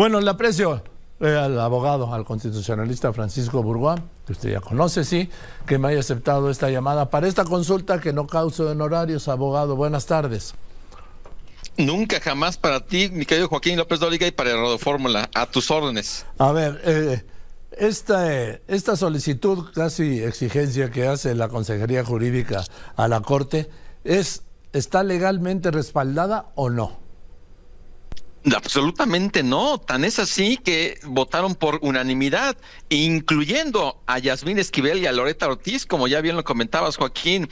Bueno, le aprecio eh, al abogado, al constitucionalista Francisco Burgoa, que usted ya conoce, sí, que me haya aceptado esta llamada para esta consulta que no cause honorarios, abogado. Buenas tardes. Nunca jamás para ti, mi querido Joaquín López Dóriga y para Radio Fórmula, a tus órdenes. A ver, eh, esta, esta solicitud, casi exigencia que hace la Consejería Jurídica a la Corte, ¿es, ¿está legalmente respaldada o no? Absolutamente no, tan es así que votaron por unanimidad, incluyendo a Yasmín Esquivel y a Loreta Ortiz, como ya bien lo comentabas, Joaquín.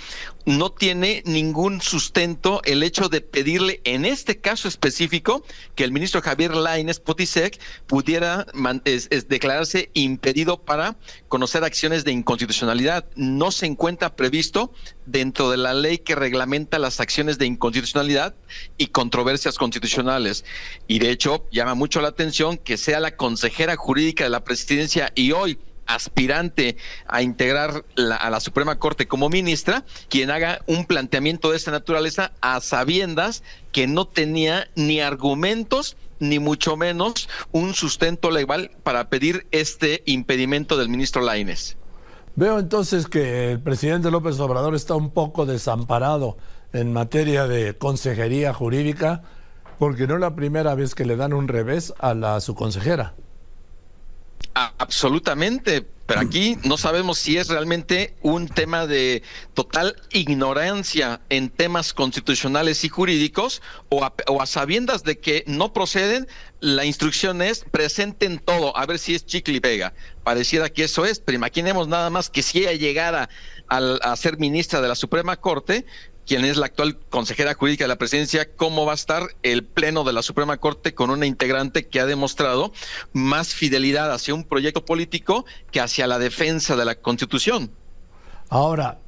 No tiene ningún sustento el hecho de pedirle, en este caso específico, que el ministro Javier Laines Potisek pudiera declararse impedido para conocer acciones de inconstitucionalidad. No se encuentra previsto dentro de la ley que reglamenta las acciones de inconstitucionalidad y controversias constitucionales. Y de hecho, llama mucho la atención que sea la consejera jurídica de la presidencia y hoy aspirante a integrar a la Suprema Corte como ministra, quien haga un planteamiento de esta naturaleza a sabiendas que no tenía ni argumentos ni mucho menos un sustento legal para pedir este impedimento del ministro Laines. Veo entonces que el presidente López Obrador está un poco desamparado en materia de consejería jurídica porque no es la primera vez que le dan un revés a, la, su consejera. Absolutamente, pero aquí no sabemos si es realmente un tema de total ignorancia en temas constitucionales y jurídicos o a, sabiendas de que no proceden, la instrucción es presenten todo, a ver si es chicle y pega. Pareciera que eso es, pero imaginemos nada más que si ella llegara a ser ministra de la Suprema Corte, quien es la actual consejera jurídica de la presidencia, cómo va a estar el Pleno de la Suprema Corte con una integrante que ha demostrado más fidelidad hacia un proyecto político que hacia la defensa de la Constitución. Ahora,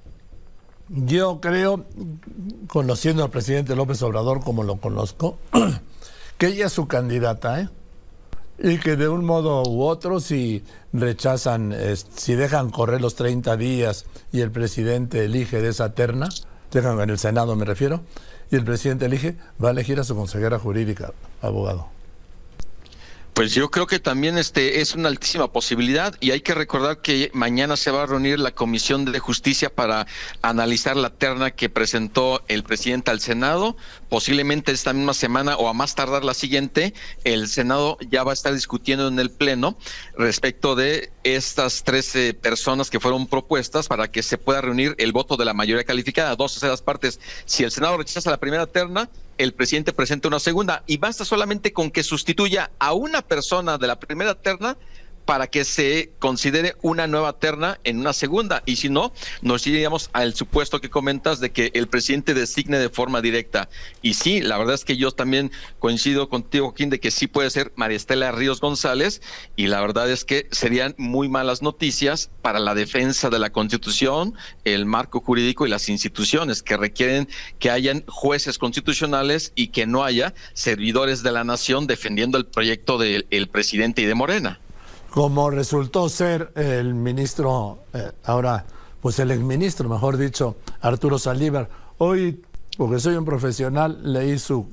yo creo, conociendo al presidente López Obrador como lo conozco, que ella es su candidata, ¿eh? Y que de un modo u otro, si rechazan, si dejan correr los 30 días y el presidente elige de esa terna, en el Senado me refiero, y el presidente elige, va a elegir a su consejera jurídica, abogado. Pues yo creo que también este es una altísima posibilidad y hay que recordar que mañana se va a reunir la Comisión de Justicia para analizar la terna que presentó el presidente al Senado. Posiblemente esta misma semana o a más tardar la siguiente, el Senado ya va a estar discutiendo en el Pleno respecto de estas 13 personas que fueron propuestas para que se pueda reunir el voto de la mayoría calificada, dos terceras partes. Si el Senado rechaza la primera terna, el presidente presenta una segunda. Y basta solamente con que sustituya a una persona de la primera terna para que se considere una nueva terna en una segunda. Y si no, nos iríamos al supuesto que comentas de que el presidente designe de forma directa. Y sí, la verdad es que yo también coincido contigo, Joaquín, de que sí puede ser María Estela Ríos González. Y la verdad es que serían muy malas noticias para la defensa de la Constitución, el marco jurídico y las instituciones que requieren que hayan jueces constitucionales y que no haya servidores de la nación defendiendo el proyecto del presidente y de Morena como resultó ser el ministro, eh, ahora, pues el exministro, mejor dicho, Arturo Saldívar. Hoy, porque soy un profesional, leí su,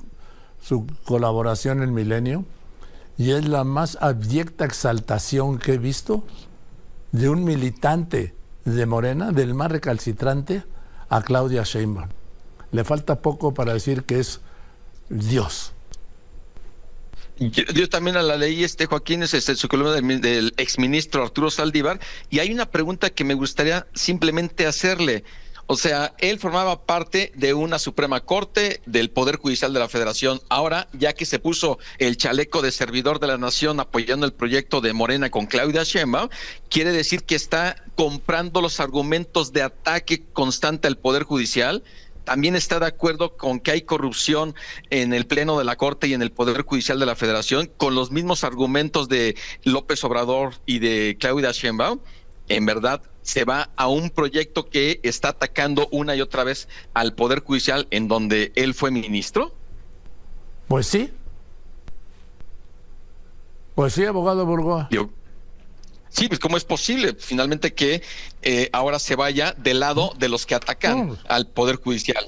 su colaboración en Milenio y es la más abyecta exaltación que he visto de un militante de Morena, del más recalcitrante, a Claudia Sheinbaum. Le falta poco para decir que es Dios. Yo, también a la ley, este Joaquín, es este, su columna del, del exministro Arturo Saldívar, y hay una pregunta que me gustaría simplemente hacerle. O sea, él formaba parte de una Suprema Corte del Poder Judicial de la Federación. Ahora, ya que se puso el chaleco de servidor de la Nación apoyando el proyecto de Morena con Claudia Sheinbaum, quiere decir que está comprando los argumentos de ataque constante al Poder Judicial también está de acuerdo con que hay corrupción en el Pleno de la Corte y en el Poder Judicial de la Federación, con los mismos argumentos de López Obrador y de Claudia Sheinbaum. En verdad, se va a un proyecto que está atacando una y otra vez al Poder Judicial en donde él fue ministro? Pues sí. Pues sí, abogado Burgoa. Sí, pues cómo es posible finalmente que eh, ahora se vaya del lado de los que atacan mm. al Poder Judicial.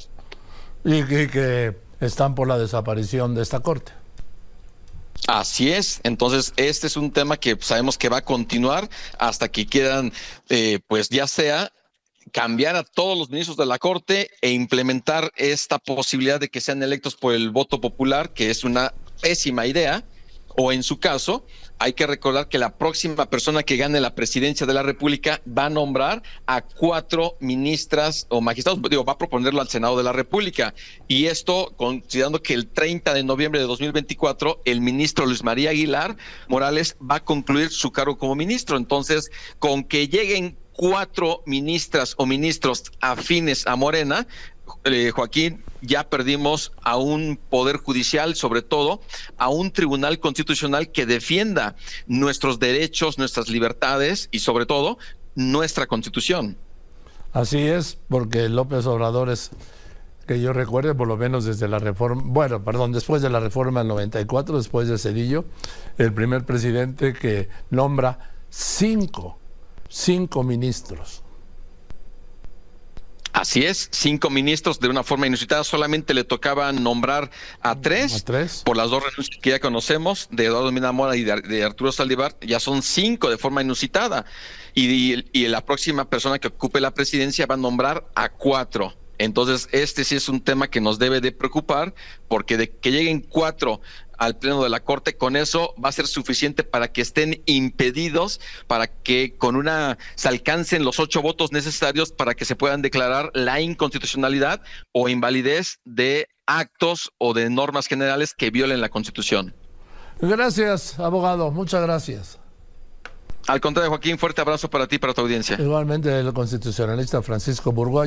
Y que, están por la desaparición de esta Corte. Así es, entonces este es un tema que sabemos que va a continuar hasta que quieran, eh, pues ya sea cambiar a todos los ministros de la Corte e implementar esta posibilidad de que sean electos por el voto popular, que es una pésima idea, o en su caso, hay que recordar que la próxima persona que gane la presidencia de la República va a nombrar a cuatro ministras o magistrados, digo, va a proponerlo al Senado de la República. Y esto considerando que el 30 de noviembre de 2024 el ministro Luis María Aguilar Morales va a concluir su cargo como ministro. Entonces, con que lleguen cuatro ministras o ministros afines a Morena, eh, Joaquín, ya perdimos a un poder judicial, sobre todo a un tribunal constitucional que defienda nuestros derechos, nuestras libertades y sobre todo nuestra constitución. Así es, porque López Obrador es, que yo recuerde, por lo menos desde la reforma, bueno, perdón, después de la reforma del 94, después de Cedillo, el primer presidente que nombra cinco, cinco ministros Así es, cinco ministros de una forma inusitada. Solamente le tocaba nombrar a tres, por las dos renuncias que ya conocemos, de Eduardo Minamora y de, Arturo Saldívar, ya son cinco de forma inusitada. Y, y, la próxima persona que ocupe la presidencia va a nombrar a cuatro. Entonces, este sí es un tema que nos debe de preocupar, porque de que lleguen cuatro al Pleno de la Corte, con eso va a ser suficiente para que estén impedidos, para que con una se alcancen los ocho votos necesarios para que se puedan declarar la inconstitucionalidad o invalidez de actos o de normas generales que violen la Constitución. Gracias, abogado. Muchas gracias. Al contrario, Joaquín, fuerte abrazo para ti y para tu audiencia. Igualmente, el constitucionalista Francisco Burgoa.